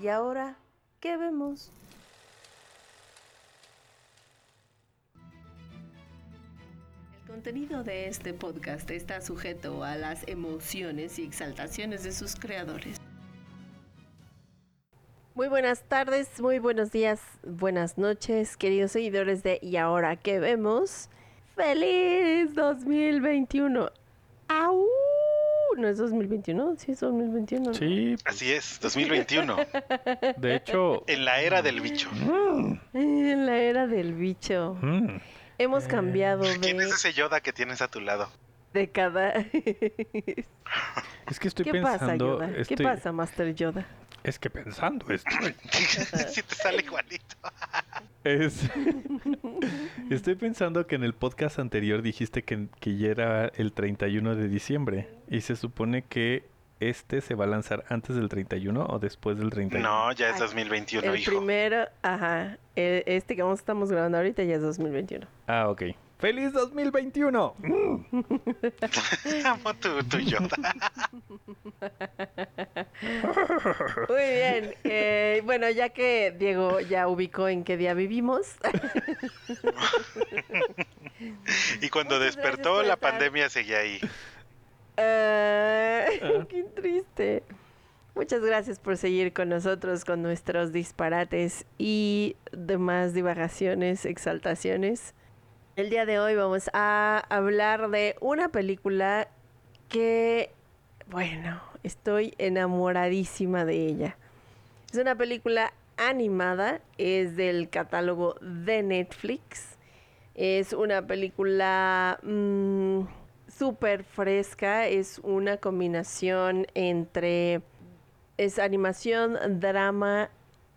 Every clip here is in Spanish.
¿Y ahora qué vemos? El contenido de este podcast está sujeto a las emociones y exaltaciones de sus creadores. Muy buenas tardes, muy buenos días, buenas noches, queridos seguidores de ¿Y ahora qué vemos? ¡Feliz 2021! ¡Au! ¿No es 2021? Sí, es 2021. ¿no? Sí, Así es, 2021, de hecho. en la era del bicho. En la era del bicho. mm, Hemos cambiado ¿Quién es de ese Yoda que tienes a tu lado? década. es que estoy ¿Qué pasa, pensando. Yoda? ¿Qué pasa, Master Yoda? Es que pensando estoy. si te sale igualito. Es- estoy pensando que en el podcast anterior dijiste que, que ya era el 31 de diciembre. Y se supone que este se va a lanzar antes del 31 o después del 31. No, ya es Ay, 2021, el hijo. primero, ajá. el- este que vamos- estamos grabando ahorita ya es 2021. Ah, ok. ¡Feliz 2021! Amo tu, tu Yoda. Muy bien. eh, bueno, ya que Diego ya ubicó en qué día vivimos. Y cuando Muchas despertó, la estar. pandemia seguía ahí. eh, Ah. qué triste. Muchas gracias por seguir con nosotros con nuestros disparates y demás divagaciones, exaltaciones. El día de hoy vamos a hablar de una película que, bueno, estoy enamoradísima de ella. Es una película animada, es del catálogo de Netflix. Es una película mm, súper fresca, es una combinación entre... Es animación, drama,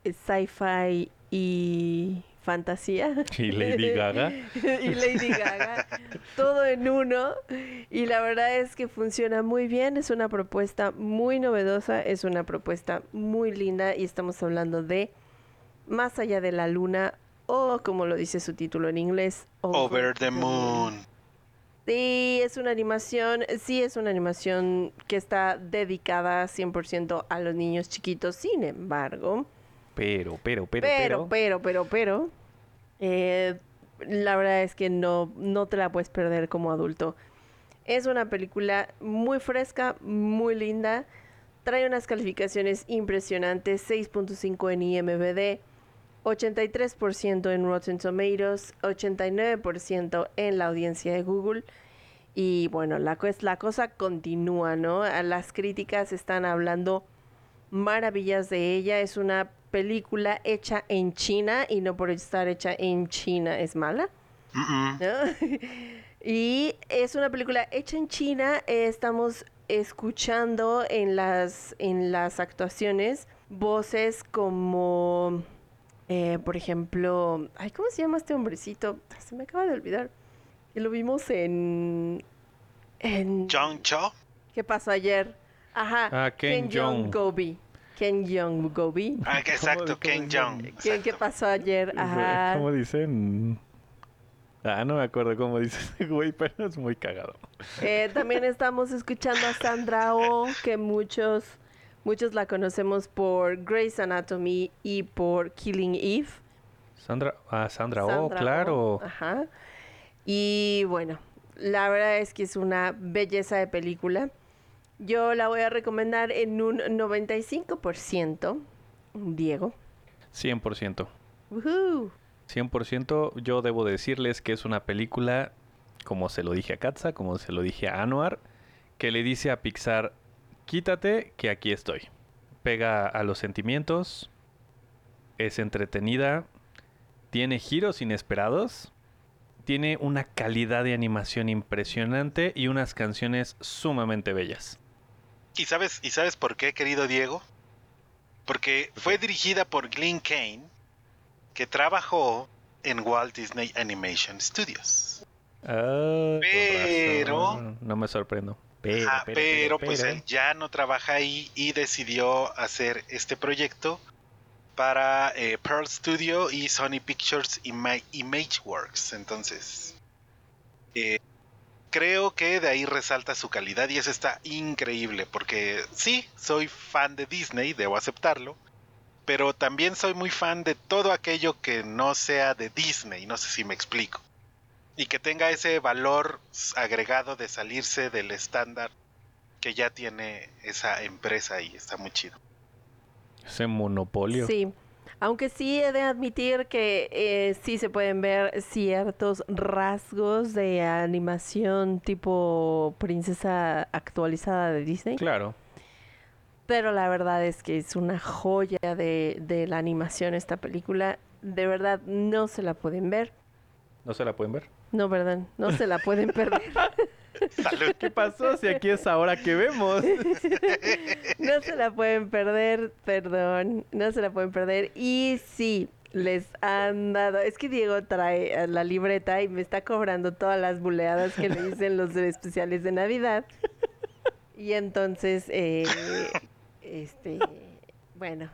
sci-fi y fantasía. Y Lady Gaga. y Lady Gaga. Todo en uno. Y la verdad es que funciona muy bien. Es una propuesta muy novedosa. Es una propuesta muy linda. Y estamos hablando de Más allá de la luna. O como lo dice su título en inglés. Over the Moon. Sí, es una animación, sí es una animación que está dedicada 100% a los niños chiquitos, sin embargo, Pero, pero, pero, pero, pero, pero, pero, eh, la verdad es que no, no te la puedes perder como adulto. Es una película muy fresca, muy linda, trae unas calificaciones impresionantes, 6.5 en IMBD, 83% en Rotten Tomatoes, 89% en la audiencia de Google. Y bueno, la, la cosa continúa, ¿no? Las críticas están hablando maravillas de ella. Es una película hecha en China y no por estar hecha en China es mala. ¿no? y es una película hecha en China. eh, estamos escuchando en las, en las actuaciones voces como, eh, por ejemplo, ay, ¿cómo se llama este hombrecito? Se me acaba de olvidar. Lo vimos en... en John Cho. ¿Qué pasó ayer? Ajá. Ah, Ken Jeong Jeong. Gobi. Ken Jeong Gobi. Ah, que exacto, ¿Cómo- Ken Jong. ¿Qué, qué pasó ayer? Ajá. ¿Cómo dicen? Ah, no me acuerdo cómo dice ese güey, pero es muy cagado. Eh, también estamos escuchando a Sandra Oh, que muchos, muchos la conocemos por Grey's Anatomy y por Killing Eve. Sandra, ah, Sandra, oh, Sandra claro. Oh, Ajá. Y bueno, la verdad es que es una belleza de película. Yo la voy a recomendar en un 95%. Diego. 100%. Woohoo. 100%. Yo debo decirles que es una película, como se lo dije a Katza, como se lo dije a Anuar, que le dice a Pixar, quítate que aquí estoy. Pega a los sentimientos, es entretenida, tiene giros inesperados, tiene una calidad de animación impresionante y unas canciones sumamente bellas. ¿Y sabes, ¿Y sabes por qué, querido Diego? Porque fue dirigida por Glenn Kane, que trabajó en Walt Disney Animation Studios. Ah, Pero-. No me sorprendo. Pero, pero, pero, pero, pues él ya no trabaja ahí y decidió hacer este proyecto para eh, Pearl Studio y Sony Pictures Ima- Imageworks. Entonces, eh, creo que de ahí resalta su calidad y eso está increíble porque sí, soy fan de Disney, debo aceptarlo, pero también soy muy fan de todo aquello que no sea de Disney, no sé si me explico. Y que tenga ese valor agregado de salirse del estándar que ya tiene esa empresa y está muy chido. Ese monopolio. Sí, aunque sí he de admitir que eh, sí se pueden ver ciertos rasgos de animación tipo princesa actualizada de Disney, Claro. pero la verdad es que es una joya de, de la animación esta película. De verdad, no se la pueden ver. ¿No se la pueden ver? No, verdad, no se la pueden perder. Salud. ¿Qué pasó si aquí es ahora que vemos? No se la pueden perder, perdón, no se la pueden perder. Y sí, les han dado, es que Diego trae eh, la libreta y me está cobrando todas las buleadas que le dicen los especiales de Navidad. Y entonces, eh, este, bueno,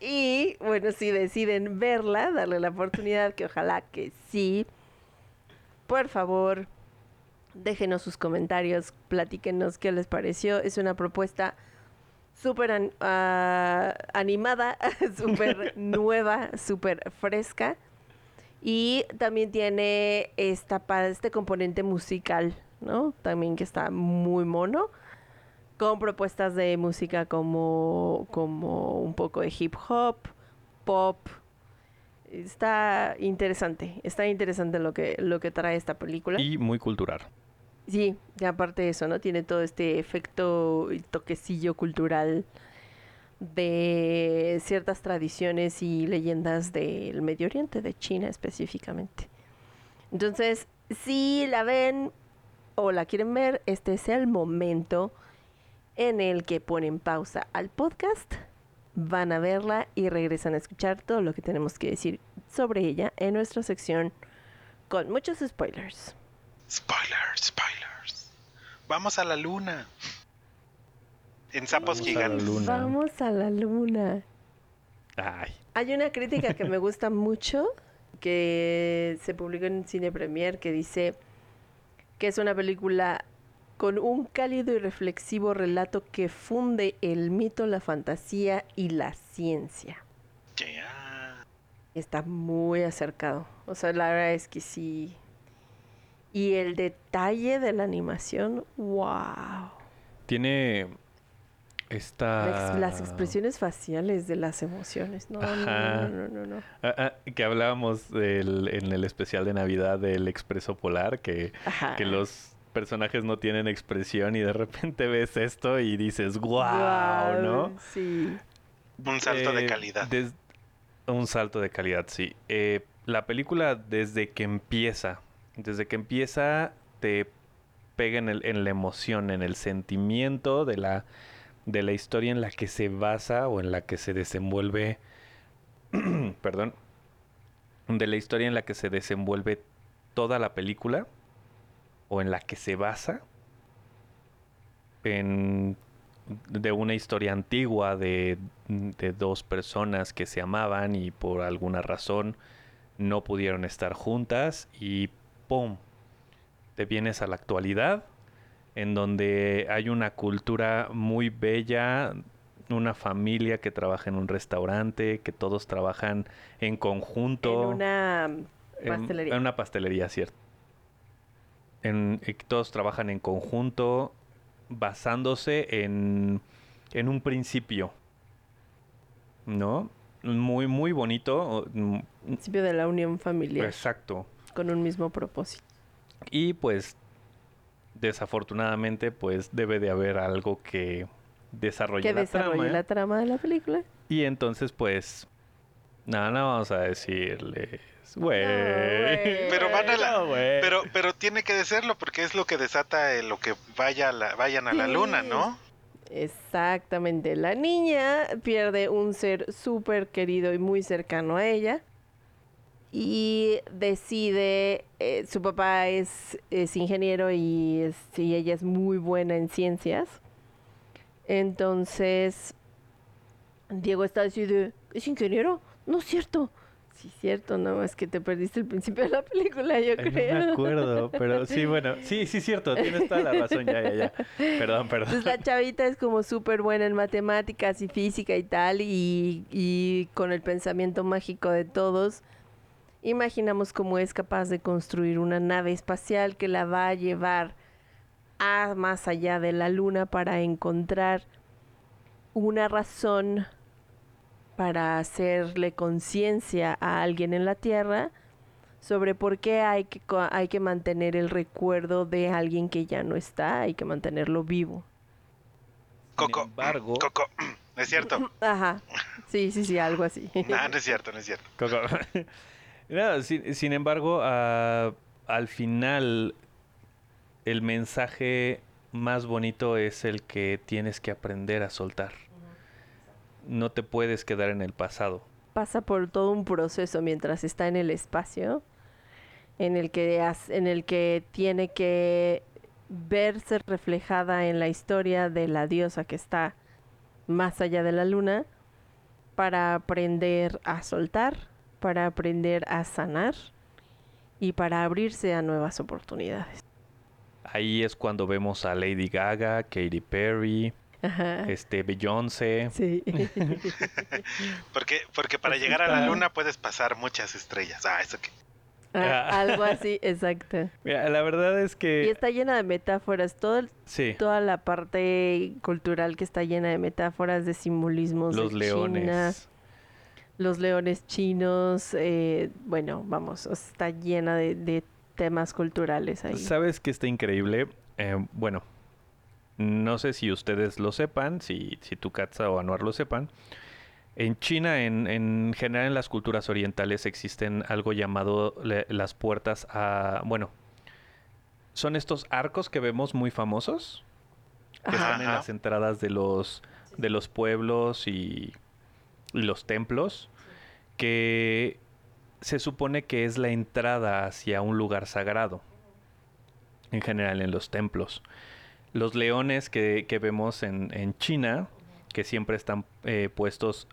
y bueno, si deciden verla, darle la oportunidad, que ojalá que sí, por favor, déjenos sus comentarios, platíquenos qué les pareció. Es una propuesta súper an- ah, animada, súper nueva, súper fresca. Y también tiene esta, este componente musical, ¿no? También que está muy mono. Con propuestas de música como, como un poco de hip hop, pop. Está interesante, está interesante lo que, lo que trae esta película. y muy cultural. Sí, y aparte de eso, ¿no? Tiene todo este efecto y toquecillo cultural de ciertas tradiciones y leyendas del Medio Oriente, de China específicamente. Entonces, si la ven o la quieren ver, este es el momento en el que ponen pausa al podcast, van a verla y regresan a escuchar todo lo que tenemos que decir sobre ella en nuestra sección con muchos spoilers. Spoilers, spoilers. Vamos a la luna. En sapos Vamos a la gigantes. luna. Vamos a la luna. Ay. Hay una crítica que me gusta mucho que se publicó en Cine Premier que dice que es una película con un cálido y reflexivo relato que funde el mito, la fantasía y la ciencia. Ya. Está muy acercado. O sea, la verdad es que sí. Y el detalle de la animación, wow. Tiene esta... Las expresiones faciales de las emociones. No, no, Ajá. no, no, no, no. Ah, ah, que hablábamos del- en el especial de Navidad del Expreso Polar, que, Ajá. que los personajes no tienen expresión y de repente ves esto y dices, wow, ¿no? Sí. Un salto de Eh, calidad. des- un salto de calidad, sí. Eh, la película desde que empieza, desde que empieza te pega en, la emoción, en el sentimiento de la, de la historia en la que se basa o en la que se desenvuelve, perdón, de la historia en la que se desenvuelve toda la película o en la que se basa en de una historia antigua de, de dos personas que se amaban y por alguna razón no pudieron estar juntas y ¡pum! Te vienes a la actualidad en donde hay una cultura muy bella, una familia que trabaja en un restaurante, que todos trabajan en conjunto. En una En- pastelería. En, una pastelería, cierto. En, y que todos trabajan en conjunto, basándose en, en un principio. ¿No? Muy, muy bonito. mm, principio de la unión familiar Exacto. Con un mismo propósito. Y pues, desafortunadamente, pues debe de haber algo que desarrolle Que la desarrolle trama. la trama de la película. Y entonces, pues, nada, no vamos a decirles, güey. Pero van a la- No. Pero, pero tiene que decirlo porque es lo que desata eh, lo que vaya a la- vayan a la luna, ¿no? Exactamente. La niña pierde un ser súper querido y muy cercano a ella. Y decide, eh, su papá es, es ingeniero y, es- y ella es muy buena en ciencias. Entonces, Diego está así de, ¿es ingeniero? No es cierto. Sí, es cierto, no, es que te perdiste el principio de la película, yo Ay, creo. no me acuerdo, pero sí, bueno, sí, sí, cierto, tienes toda la razón, ya, ya, ya. Perdón, perdón. Entonces la chavita es como súper buena en matemáticas y física y tal, y, y con el pensamiento mágico de todos, imaginamos cómo es capaz de construir una nave espacial que la va a llevar a más allá de la luna para encontrar una razón para hacerle conciencia a alguien en la Tierra sobre por qué hay que, co- hay que mantener el recuerdo de alguien que ya no está, hay que mantenerlo vivo. Coco. Sin embargo, Coco. ¿No es cierto? Ajá, sí, sí, sí, algo así. No, no es cierto, no es cierto. Coco. No, sin, sin embargo, al final el mensaje más bonito es el que tienes que aprender a soltar. No te puedes quedar en el pasado. Pasa por todo un proceso mientras está en el espacio, en el que, en el que tiene que verse reflejada en la historia de la diosa que está más allá de la luna para aprender a soltar, para aprender a sanar y para abrirse a nuevas oportunidades. Ahí es cuando vemos a Lady Gaga, Katy Perry, Ajá. este Beyoncé. Sí. Porque, porque para llegar a la luna puedes pasar muchas estrellas. Ah, eso que. Ah, algo así, exacto. Mira, la verdad es Y que está llena de metáforas, todo el- sí, toda la parte cultural que está llena de metáforas, de simbolismos. de los China, leones. Los leones chinos, eh, bueno, vamos, está llena de, de temas culturales ahí. ¿Sabes qué está increíble? Eh, bueno, no sé si ustedes lo sepan, si, si tu Katza o Anuar lo sepan. En China, en, en general en las culturas orientales, existen algo llamado le- las puertas a... Bueno, son estos arcos que vemos muy famosos, que Ajá. están en las entradas de los, de los pueblos y, y los templos, que se supone que es la entrada hacia un lugar sagrado, en general en los templos. Los leones que, que vemos en, en China, que siempre están eh, puestos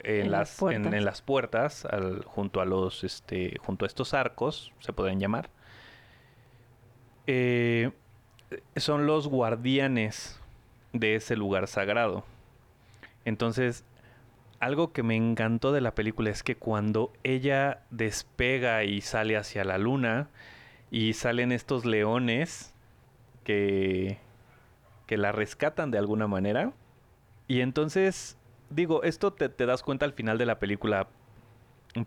en, En las las, en, las puertas, al- junto a los, este, junto a estos arcos, se pueden llamar. eh, son los guardianes de ese lugar sagrado. Entonces, algo que me encantó de la película es que cuando ella despega y sale hacia la luna y salen estos leones que, que la rescatan de alguna manera. Y entonces, digo, esto te, das cuenta al final de la película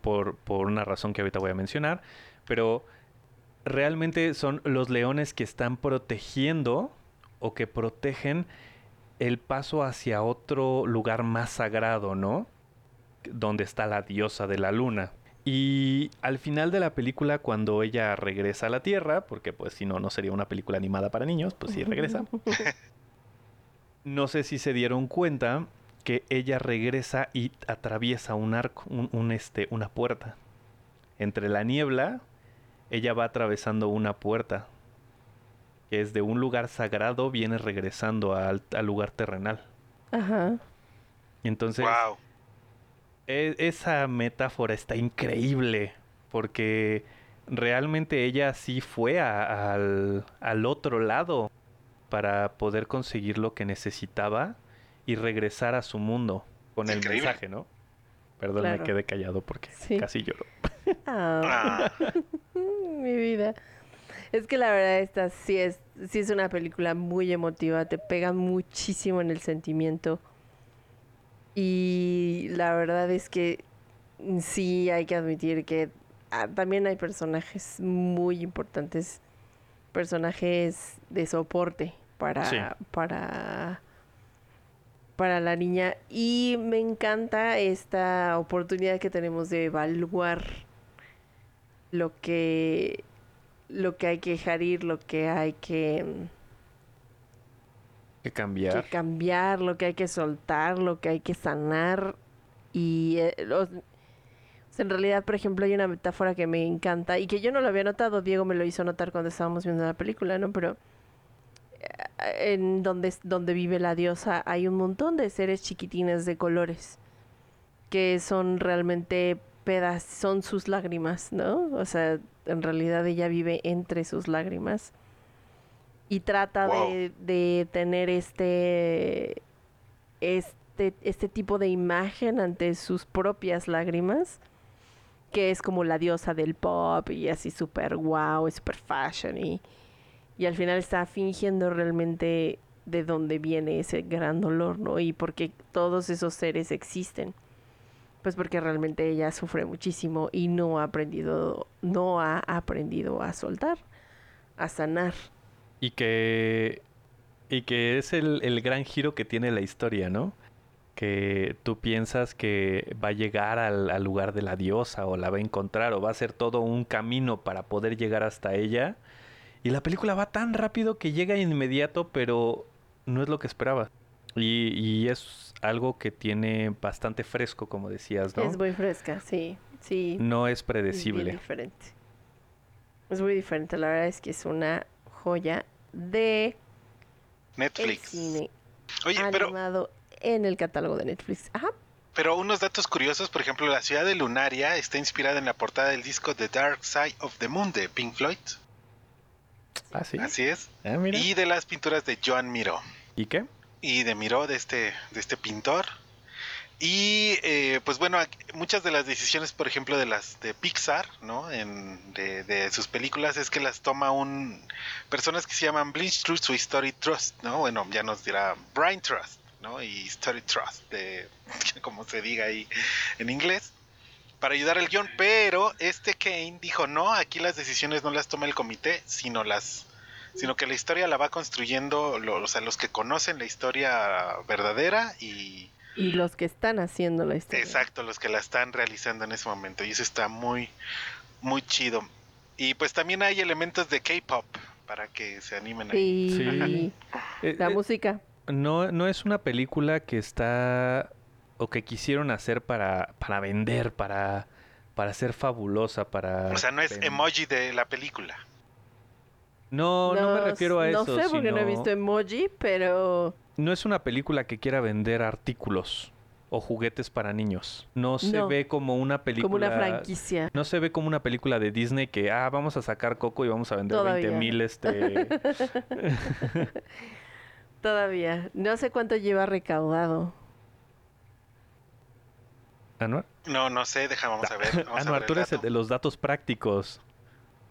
por, por una razón que ahorita voy a mencionar, pero realmente son los leones que están protegiendo o que protegen el paso hacia otro lugar más sagrado, ¿no? Donde está la diosa de la luna. Y al final de la película, cuando ella regresa a la Tierra, porque pues si no, no sería una película animada para niños, pues sí regresa. No sé si se dieron cuenta que ella regresa y atraviesa un arco, un, un, este, una puerta. Entre la niebla, ella va atravesando una puerta que es de un lugar sagrado, viene regresando al, al lugar terrenal. Ajá. Y entonces, wow. e- esa metáfora está increíble, porque realmente ella sí fue a- al, al otro lado para poder conseguir lo que necesitaba y regresar a su mundo con el Increíble. mensaje, ¿no? Perdón, Claro. me quedé callado porque Sí. casi lloro. Ah, Ah, mi vida. Es que la verdad esta sí es, sí es una película muy emotiva, te pega muchísimo en el sentimiento. Y la verdad es que sí hay que admitir que ah, también hay personajes muy importantes, personajes de soporte para, Sí. para, para la niña. Y me encanta esta oportunidad que tenemos de evaluar lo que lo que hay que dejar ir, lo que hay que Que cambiar. que cambiar, lo que hay que soltar, lo que hay que sanar. Y eh, los- en realidad, por ejemplo, hay una metáfora que me encanta y que yo no lo había notado, Diego me lo hizo notar cuando estábamos viendo la película, ¿no? Pero eh, en donde, donde vive la diosa hay un montón de seres chiquitines de colores que son realmente son sus lágrimas, ¿no? O sea, en realidad ella vive entre sus lágrimas y trata Wow. de, de tener este, este, este tipo de imagen ante sus propias lágrimas, que es como la diosa del pop y así súper wow, super fashion y, y al final está fingiendo realmente de dónde viene ese gran dolor, ¿no? Y por qué todos esos seres existen. Pues porque realmente ella sufre muchísimo y no ha aprendido, no ha aprendido a soltar, a sanar. Y que. Y que es el, el gran giro que tiene la historia, ¿no? Que tú piensas que va a llegar al, al lugar de la diosa o la va a encontrar o va a ser todo un camino para poder llegar hasta ella. Y la película va tan rápido que llega inmediato, pero no es lo que esperaba. Y, y es algo que tiene bastante fresco, como decías, ¿no? Es muy fresca, sí, sí. No es Es bien predecible. diferente. Es muy diferente. La verdad es que es una joya de el Netflix. cine Oye, pero, animado en el catálogo de Netflix. Ajá. pero unos datos curiosos, por ejemplo, la ciudad de Lunaria está inspirada en la portada del disco The Dark Side of the Moon de Pink Floyd. Ah, sí. Así es. Ah, mira. Y de las pinturas de Joan Miró. ¿Y qué? Y de Miró, de este, de este pintor. Y eh, pues bueno, muchas de las decisiones, por ejemplo, de las de Pixar, ¿no? En, de, de sus películas es que las toma un personas que se llaman Blinch Trust o Story Trust, ¿no? Bueno, ya nos dirá Brain Trust, ¿no? Y Story Trust, de como se diga ahí en inglés, para ayudar al guion. Pero este Kane dijo, no, aquí las decisiones no las toma el comité, sino las sino que la historia la va construyendo lo- o sea, los que conocen la historia verdadera y Y los que están haciendo la historia. exacto, los que la están realizando en ese momento y eso está muy muy chido. Y pues también hay elementos de K-pop para que se animen ahí. Sí. Eh, La eh, música. no, no es una película que está o que quisieron hacer para, para vender, para, para ser fabulosa, para... O sea, no es emoji de la película. No, no, me refiero a no eso. sé porque no he visto emoji, pero No es una película que quiera vender artículos o juguetes para niños. No se No. ve como una película... como una franquicia. No se ve como una película de Disney que, ah, vamos a sacar Coco y vamos a vender Todavía. 20 mil este... Todavía. No sé cuánto lleva recaudado. Anuar. No, no sé, deja, vamos a ver. vamos a Anuar, ver tú eres el de los datos prácticos.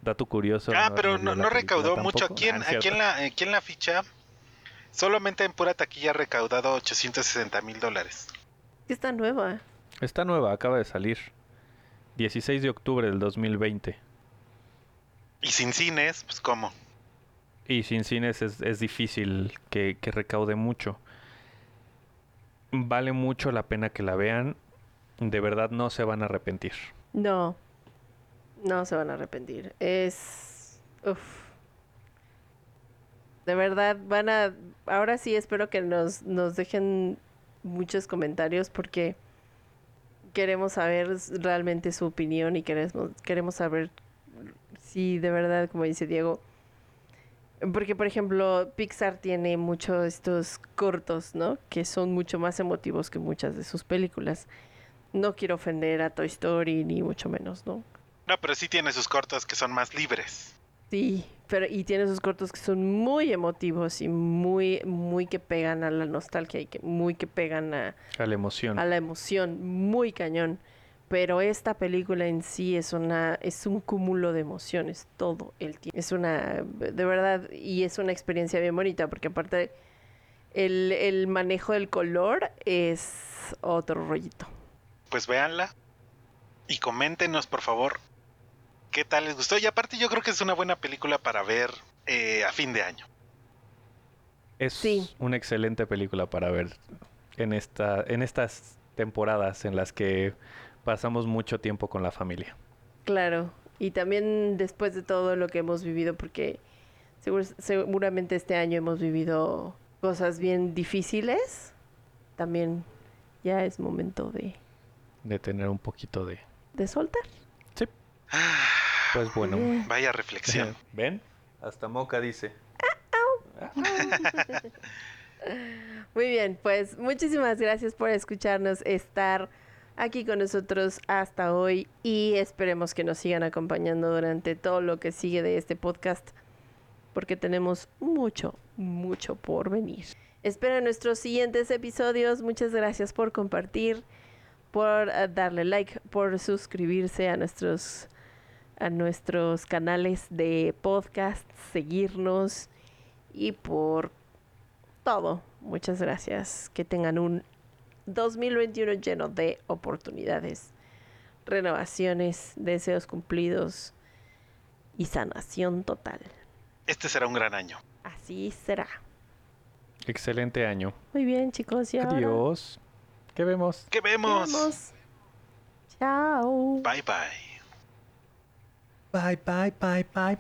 Dato curioso. Ah, pero no, recaudó mucho. tampoco. Aquí en, Ah, aquí, en la, aquí en la ficha, solamente en pura taquilla ha recaudado 860 mil dólares. Está nueva. Está nueva, acaba de salir. 16 de octubre del 2020. Y sin cines, pues cómo. Y sin cines es, es difícil que, que recaude mucho. Vale mucho la pena que la vean. De verdad no se van a arrepentir. No. No se van a arrepentir. Es. Uf. De verdad, van a. Ahora sí espero que nos, nos dejen muchos comentarios porque queremos saber realmente su opinión y queremos, queremos saber si de verdad, como dice Diego. Porque, por ejemplo, Pixar tiene muchos estos cortos, ¿no? Que son mucho más emotivos que muchas de sus películas. No quiero ofender a Toy Story, ni mucho menos, ¿no? No, pero sí tiene sus cortos que son más libres. Sí, pero y tiene sus cortos que son muy emotivos y muy, muy que pegan a la nostalgia y que muy que pegan a, A la emoción. a la emoción, muy cañón. Pero esta película en sí es una, es un cúmulo de emociones todo el tiempo. Es una, de verdad, y es una experiencia bien bonita, porque aparte el, el manejo del color es otro rollito. Pues véanla y coméntenos, por favor, qué tal les gustó. Y aparte yo creo que es una buena película para ver eh, a fin de año. Es Sí. una excelente película para ver en, esta, en estas temporadas en las que pasamos mucho tiempo con la familia. Claro, y también después de todo lo que hemos vivido, porque segur- seguramente este año hemos vivido cosas bien difíciles, también ya es momento de, De tener un poquito de... de soltar. Ah, Pues bueno. Vaya reflexión. ¿Ven? Hasta Moca dice. Muy bien, pues muchísimas gracias por escucharnos, estar aquí con nosotros hasta hoy y esperemos que nos sigan acompañando durante todo lo que sigue de este podcast porque tenemos mucho, mucho por venir. Espero nuestros siguientes episodios. Muchas gracias por compartir, por eh, darle like, por suscribirse a nuestros a nuestros canales de podcast, seguirnos y por todo. Muchas gracias. Que tengan un 2021 lleno de oportunidades, renovaciones, deseos cumplidos y sanación total. Este será un gran año. Así será. Excelente año. Muy bien, chicos. Y ahora Adiós. ¿Qué vemos? ¿Qué vemos? vemos. Chao. Bye bye. Bye, bye, bye, bye,